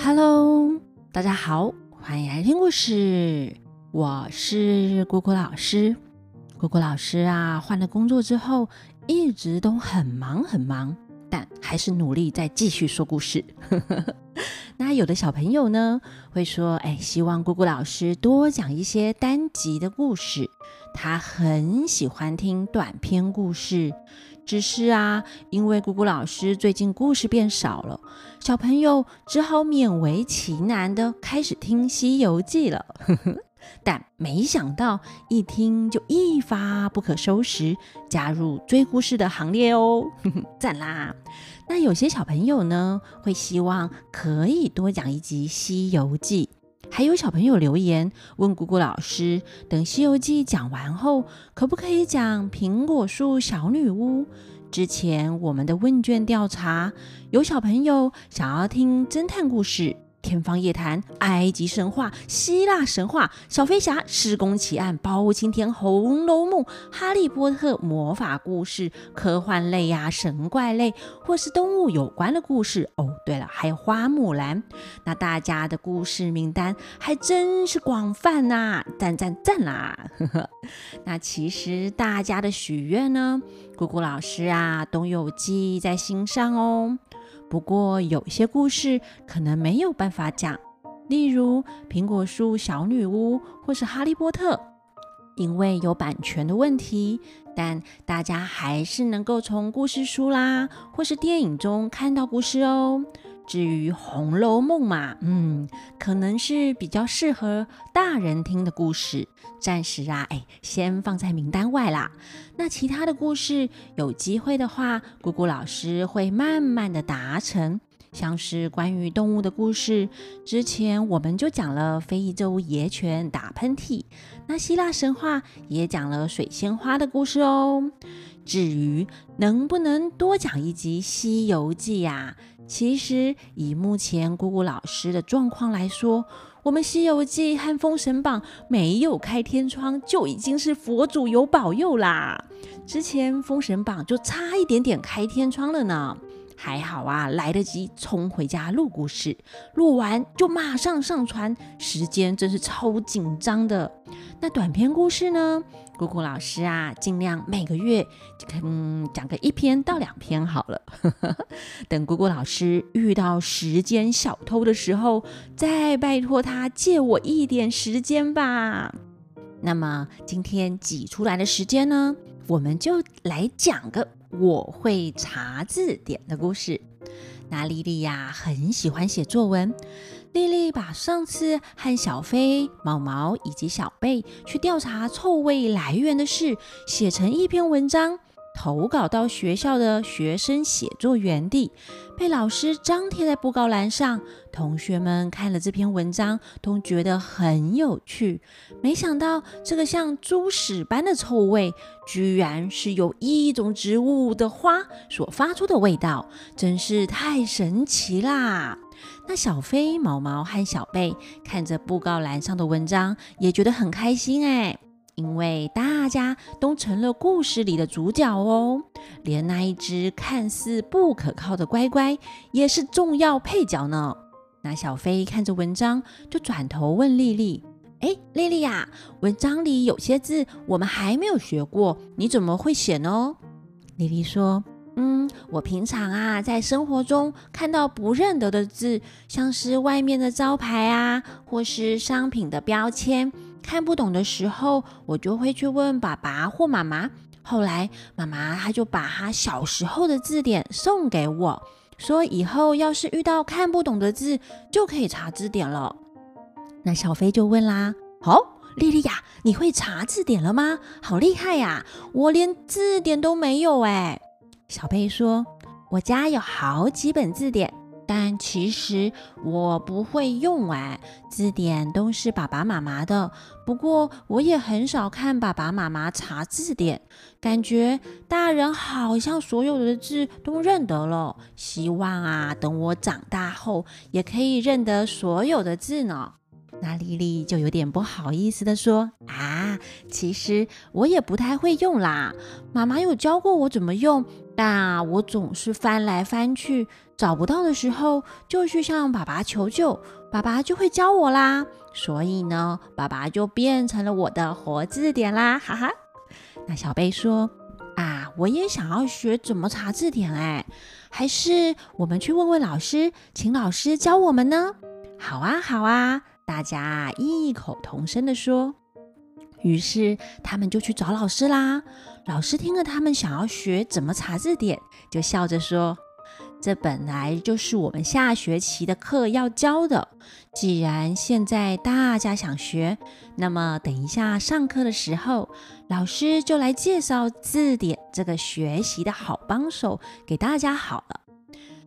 Hello，大家好，欢迎来听故事。我是果果老师。果果老师啊，换了工作之后，一直都很忙很忙，但还是努力在继续说故事。那有的小朋友呢，会说：“哎，希望果果老师多讲一些单集的故事。”他很喜欢听短篇故事。只是啊，因为姑姑老师最近故事变少了，小朋友只好勉为其难的开始听《西游记》了。但没想到一听就一发不可收拾，加入追故事的行列哦，赞啦！那有些小朋友呢，会希望可以多讲一集《西游记》。还有小朋友留言问姑姑老师，等《西游记》讲完后，可不可以讲苹果树小女巫？之前我们的问卷调查，有小朋友想要听侦探故事。天方夜谭、埃及神话、希腊神话、小飞侠、施工奇案、包青天、红楼梦、哈利波特、魔法故事、科幻类呀、神怪类，或是动物有关的故事。哦，对了，还有花木兰。那大家的故事名单还真是广泛呐，赞赞赞啦！那其实大家的许愿呢，姑姑老师啊都有记在心上哦。不过有些故事可能没有办法讲，例如苹果树小女巫或是哈利波特，因为有版权的问题。但大家还是能够从故事书啦或是电影中看到故事哦。至于《红楼梦》嘛，嗯，可能是比较适合大人听的故事，暂时啊，哎，先放在名单外啦。那其他的故事，有机会的话，姑姑老师会慢慢的达成。像是关于动物的故事，之前我们就讲了非洲野犬打喷嚏，那希腊神话也讲了水仙花的故事哦。至于能不能多讲一集《西游记》呀？其实以目前姑姑老师的状况来说，我们《西游记》和《封神榜》没有开天窗，就已经是佛祖有保佑啦。之前《封神榜》就差一点点开天窗了呢。还好啊，来得及冲回家录故事，录完就马上上传，时间真是超紧张的。那短篇故事呢？姑姑老师啊，尽量每个月嗯讲个一篇到两篇好了。等姑姑老师遇到时间小偷的时候，再拜托他借我一点时间吧。那么今天挤出来的时间呢，我们就来讲个。我会查字典的故事。那丽丽呀，很喜欢写作文。丽丽把上次和小飞、毛毛以及小贝去调查臭味来源的事写成一篇文章。投稿到学校的学生写作园地，被老师张贴在布告栏上。同学们看了这篇文章，都觉得很有趣。没想到，这个像猪屎般的臭味，居然是由一种植物的花所发出的味道，真是太神奇啦！那小飞、毛毛和小贝看着布告栏上的文章，也觉得很开心哎。因为大家都成了故事里的主角哦，连那一只看似不可靠的乖乖也是重要配角呢。那小飞看着文章，就转头问丽丽：“哎，丽丽呀，文章里有些字我们还没有学过，你怎么会写呢？”丽丽说：“嗯，我平常啊，在生活中看到不认得的字，像是外面的招牌啊，或是商品的标签。”看不懂的时候，我就会去问爸爸或妈妈。后来妈妈她就把她小时候的字典送给我，说以后要是遇到看不懂的字，就可以查字典了。那小飞就问啦：“好，莉莉呀，你会查字典了吗？好厉害呀！我连字典都没有哎。”小贝说：“我家有好几本字典。”但其实我不会用哎，字典都是爸爸妈妈的。不过我也很少看爸爸妈妈查字典，感觉大人好像所有的字都认得了。希望啊，等我长大后也可以认得所有的字呢。那丽丽就有点不好意思的说：“啊，其实我也不太会用啦，妈妈有教过我怎么用。”但我总是翻来翻去找不到的时候，就去向爸爸求救，爸爸就会教我啦。所以呢，爸爸就变成了我的活字典啦，哈哈。那小贝说：“啊，我也想要学怎么查字典哎，还是我们去问问老师，请老师教我们呢？”好啊，好啊，大家异口同声的说。于是他们就去找老师啦。老师听了他们想要学怎么查字典，就笑着说：“这本来就是我们下学期的课要教的。既然现在大家想学，那么等一下上课的时候，老师就来介绍字典这个学习的好帮手给大家好了。”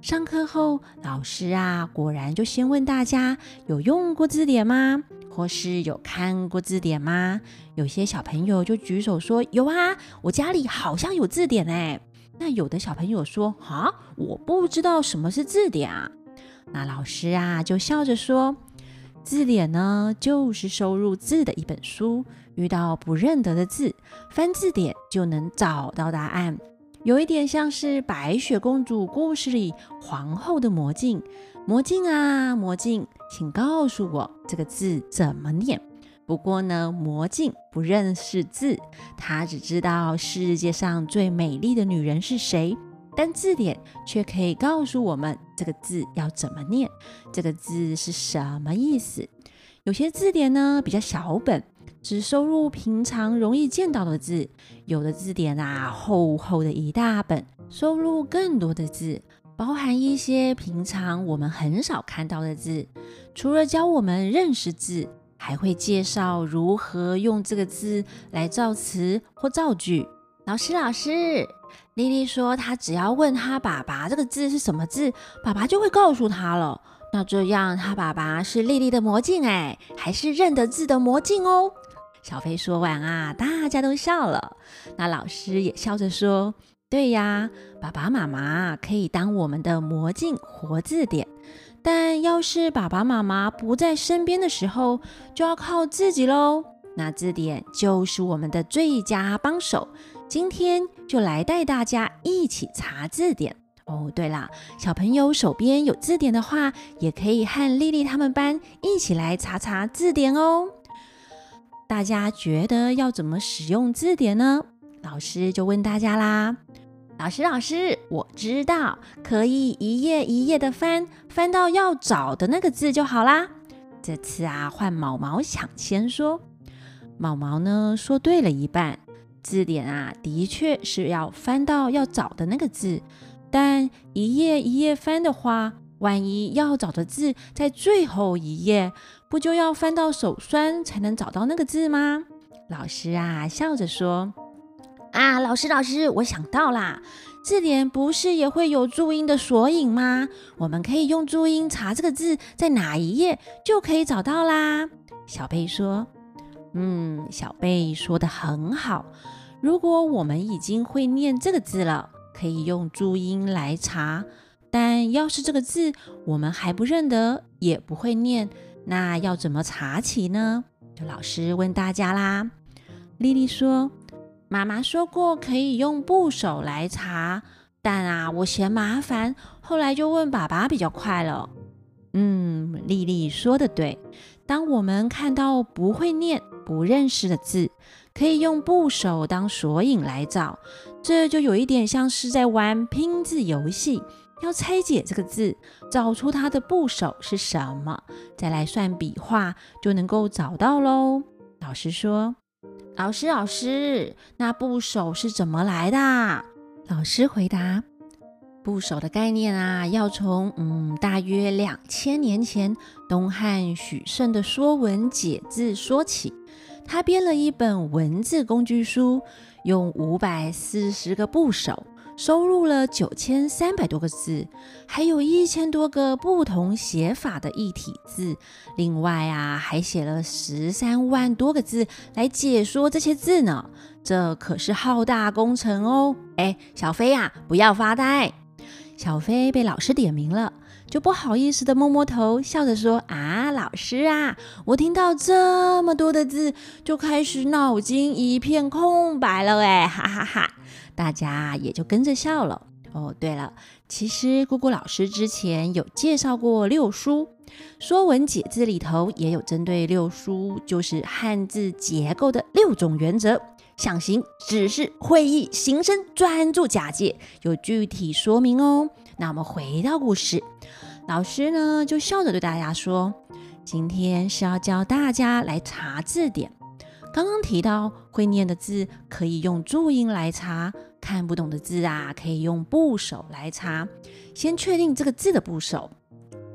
上课后，老师啊，果然就先问大家有用过字典吗？或是有看过字典吗？有些小朋友就举手说有啊，我家里好像有字典哎。那有的小朋友说啊，我不知道什么是字典啊。那老师啊就笑着说，字典呢就是收入字的一本书，遇到不认得的字，翻字典就能找到答案。有一点像是白雪公主故事里皇后的魔镜。魔镜啊，魔镜，请告诉我这个字怎么念。不过呢，魔镜不认识字，他只知道世界上最美丽的女人是谁。但字典却可以告诉我们这个字要怎么念，这个字是什么意思。有些字典呢比较小本。只收录平常容易见到的字，有的字典啊，厚厚的一大本，收录更多的字，包含一些平常我们很少看到的字。除了教我们认识字，还会介绍如何用这个字来造词或造句。老师，老师，丽丽说她只要问她爸爸这个字是什么字，爸爸就会告诉她了。那这样，她爸爸是丽丽的魔镜哎，还是认得字的魔镜哦？小飞说完啊，大家都笑了。那老师也笑着说：“对呀，爸爸妈妈可以当我们的魔镜活字典，但要是爸爸妈妈不在身边的时候，就要靠自己喽。那字典就是我们的最佳帮手。今天就来带大家一起查字典哦。对了，小朋友手边有字典的话，也可以和丽丽他们班一起来查查字典哦。”大家觉得要怎么使用字典呢？老师就问大家啦。老师，老师，我知道，可以一页一页的翻，翻到要找的那个字就好啦。这次啊，换毛毛抢先说。毛毛呢说对了一半，字典啊，的确是要翻到要找的那个字，但一页一页翻的话。万一要找的字在最后一页，不就要翻到手酸才能找到那个字吗？老师啊，笑着说：“啊，老师，老师，我想到啦，字典不是也会有注音的索引吗？我们可以用注音查这个字在哪一页，就可以找到啦。”小贝说：“嗯，小贝说的很好。如果我们已经会念这个字了，可以用注音来查。”但要是这个字我们还不认得，也不会念，那要怎么查起呢？就老师问大家啦。丽丽说：“妈妈说过可以用部首来查，但啊，我嫌麻烦，后来就问爸爸比较快了。”嗯，丽丽说的对。当我们看到不会念、不认识的字，可以用部首当索引来找，这就有一点像是在玩拼字游戏。要拆解这个字，找出它的部首是什么，再来算笔画，就能够找到喽。老师说：“老师，老师，那部首是怎么来的？”老师回答：“部首的概念啊，要从嗯，大约两千年前东汉许慎的《说文解字》说起。他编了一本文字工具书，用五百四十个部首。”收录了九千三百多个字，还有一千多个不同写法的异体字。另外啊，还写了十三万多个字来解说这些字呢。这可是浩大工程哦！哎，小飞呀，不要发呆。小飞被老师点名了，就不好意思的摸摸头，笑着说：“啊，老师啊，我听到这么多的字，就开始脑筋一片空白了，哎，哈哈哈！”大家也就跟着笑了。哦，对了，其实姑姑老师之前有介绍过六书，《说文解字》里头也有针对六书，就是汉字结构的六种原则。象形、指示、会意、形声、专注、假借，有具体说明哦。那我们回到故事，老师呢就笑着对大家说：“今天是要教大家来查字典。刚刚提到会念的字可以用注音来查，看不懂的字啊可以用部首来查。先确定这个字的部首，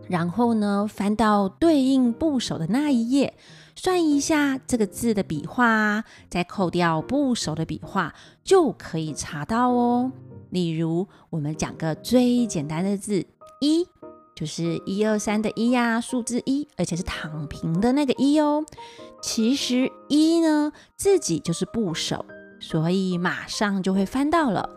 然后呢翻到对应部首的那一页。”算一下这个字的笔画，再扣掉部首的笔画，就可以查到哦。例如，我们讲个最简单的字“一”，就是一二三的“一”呀，数字一，而且是躺平的那个“一”哦。其实“一”呢自己就是部首，所以马上就会翻到了。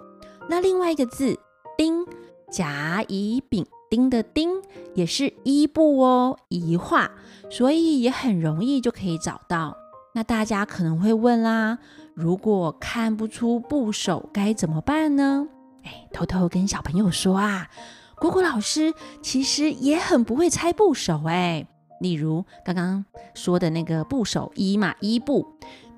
那另外一个字“丁”，甲乙丙。丁的丁也是一部哦，一画，所以也很容易就可以找到。那大家可能会问啦，如果看不出部首该怎么办呢？哎，偷偷跟小朋友说啊，果果老师其实也很不会猜部首哎。例如刚刚说的那个部首一嘛，一部，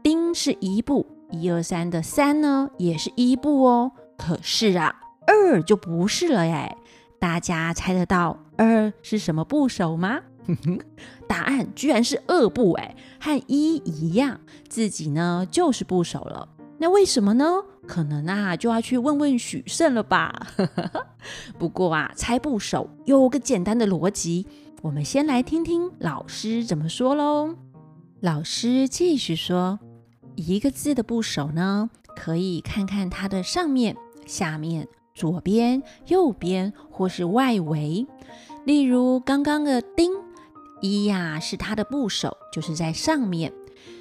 丁是一部，一二三的三呢也是一部哦。可是啊，二就不是了耶。大家猜得到二是什么部首吗？答案居然是二部，哎，和一一样，自己呢就是部首了。那为什么呢？可能啊就要去问问许慎了吧。不过啊，猜部首有个简单的逻辑，我们先来听听老师怎么说喽。老师继续说，一个字的部首呢，可以看看它的上面、下面。左边、右边或是外围，例如刚刚的“丁”一呀，是它的部首，就是在上面。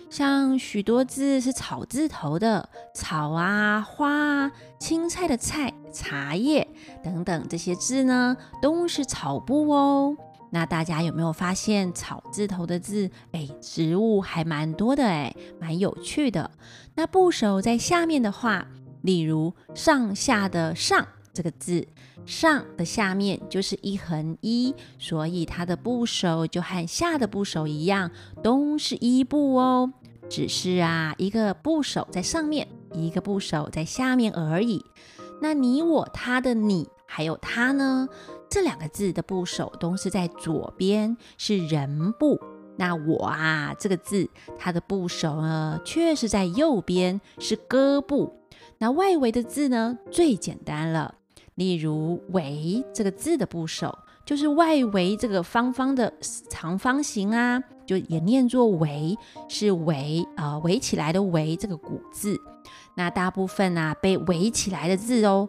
像许多字是草字头的，草啊、花啊、青菜的菜、茶叶等等这些字呢，都是草部哦。那大家有没有发现草字头的字？哎，植物还蛮多的，哎，蛮有趣的。那部首在下面的话。例如上下的“上”这个字，“上”的下面就是一横一，所以它的部首就和下的部首一样，都是一部哦。只是啊，一个部首在上面，一个部首在下面而已。那你、我、他的“你”还有“他”呢？这两个字的部首都是在左边，是人部。那我啊，这个字它的部首呢，却是在右边，是歌部。那外围的字呢，最简单了。例如“围”这个字的部首，就是外围这个方方的长方形啊，就也念作“围”，是围啊，围起来的“围”这个古字。那大部分啊，被围起来的字哦，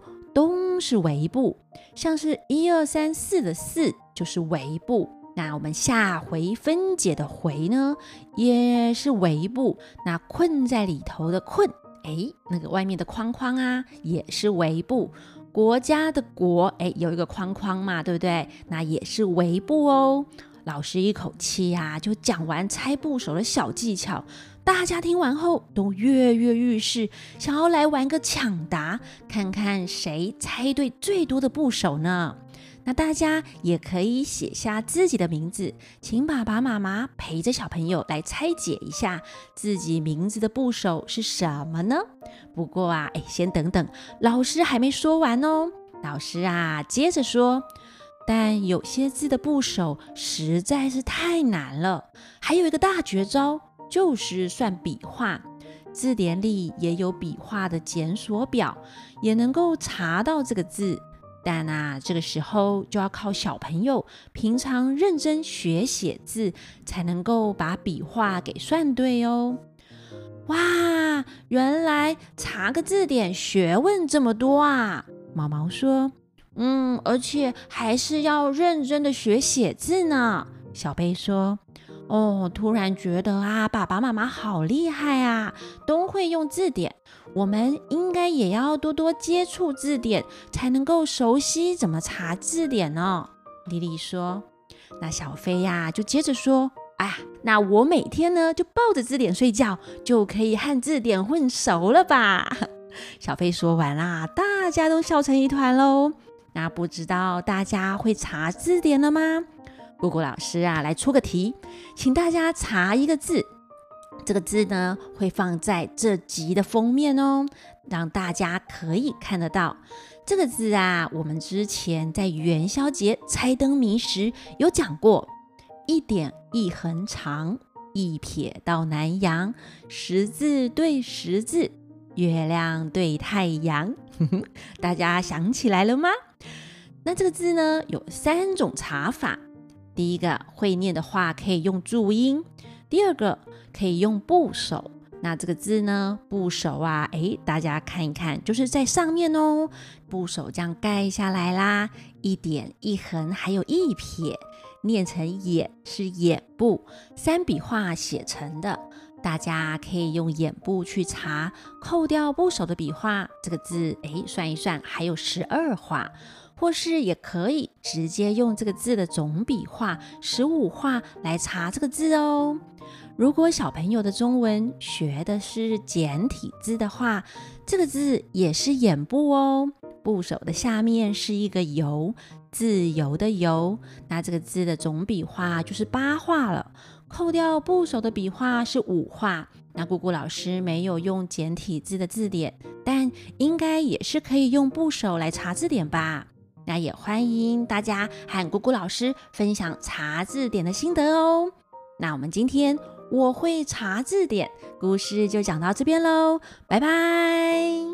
是围部，像是一二三四的“四”就是围部。那我们下回分解的“回”呢，也是围部。那困在里头的“困”。哎，那个外面的框框啊，也是围部。国家的国，哎，有一个框框嘛，对不对？那也是围部哦。老师一口气呀，就讲完猜部首的小技巧。大家听完后都跃跃欲试，想要来玩个抢答，看看谁猜对最多的部首呢？那大家也可以写下自己的名字，请爸爸妈妈陪着小朋友来拆解一下自己名字的部首是什么呢？不过啊，哎，先等等，老师还没说完哦。老师啊，接着说，但有些字的部首实在是太难了，还有一个大绝招，就是算笔画。字典里也有笔画的检索表，也能够查到这个字。但啊，这个时候就要靠小朋友平常认真学写字，才能够把笔画给算对哦。哇，原来查个字典学问这么多啊！毛毛说：“嗯，而且还是要认真的学写字呢。”小贝说。哦，突然觉得啊，爸爸妈妈好厉害啊，都会用字典。我们应该也要多多接触字典，才能够熟悉怎么查字典呢。莉莉说。那小飞呀，就接着说：“哎呀，那我每天呢就抱着字典睡觉，就可以和字典混熟了吧？” 小飞说完啦，大家都笑成一团喽。那不知道大家会查字典了吗？姑姑老师啊，来出个题，请大家查一个字。这个字呢，会放在这集的封面哦，让大家可以看得到。这个字啊，我们之前在元宵节猜灯谜时有讲过：一点一横长，一撇到南阳，十字对十字，月亮对太阳。大家想起来了吗？那这个字呢，有三种查法。第一个会念的话，可以用注音；第二个可以用部首。那这个字呢，部首啊，诶，大家看一看，就是在上面哦，部首这样盖下来啦，一点一横，还有一撇，念成眼是眼部，三笔画写成的，大家可以用眼部去查，扣掉部首的笔画，这个字，诶，算一算还有十二画，或是也可以直接用这个字的总笔画十五画来查这个字哦。如果小朋友的中文学的是简体字的话，这个字也是眼部哦。部首的下面是一个“由”，自由的“由”，那这个字的总笔画就是八画了。扣掉部首的笔画是五画。那姑姑老师没有用简体字的字典，但应该也是可以用部首来查字典吧？那也欢迎大家和姑姑老师分享查字典的心得哦。那我们今天。我会查字典，故事就讲到这边喽，拜拜。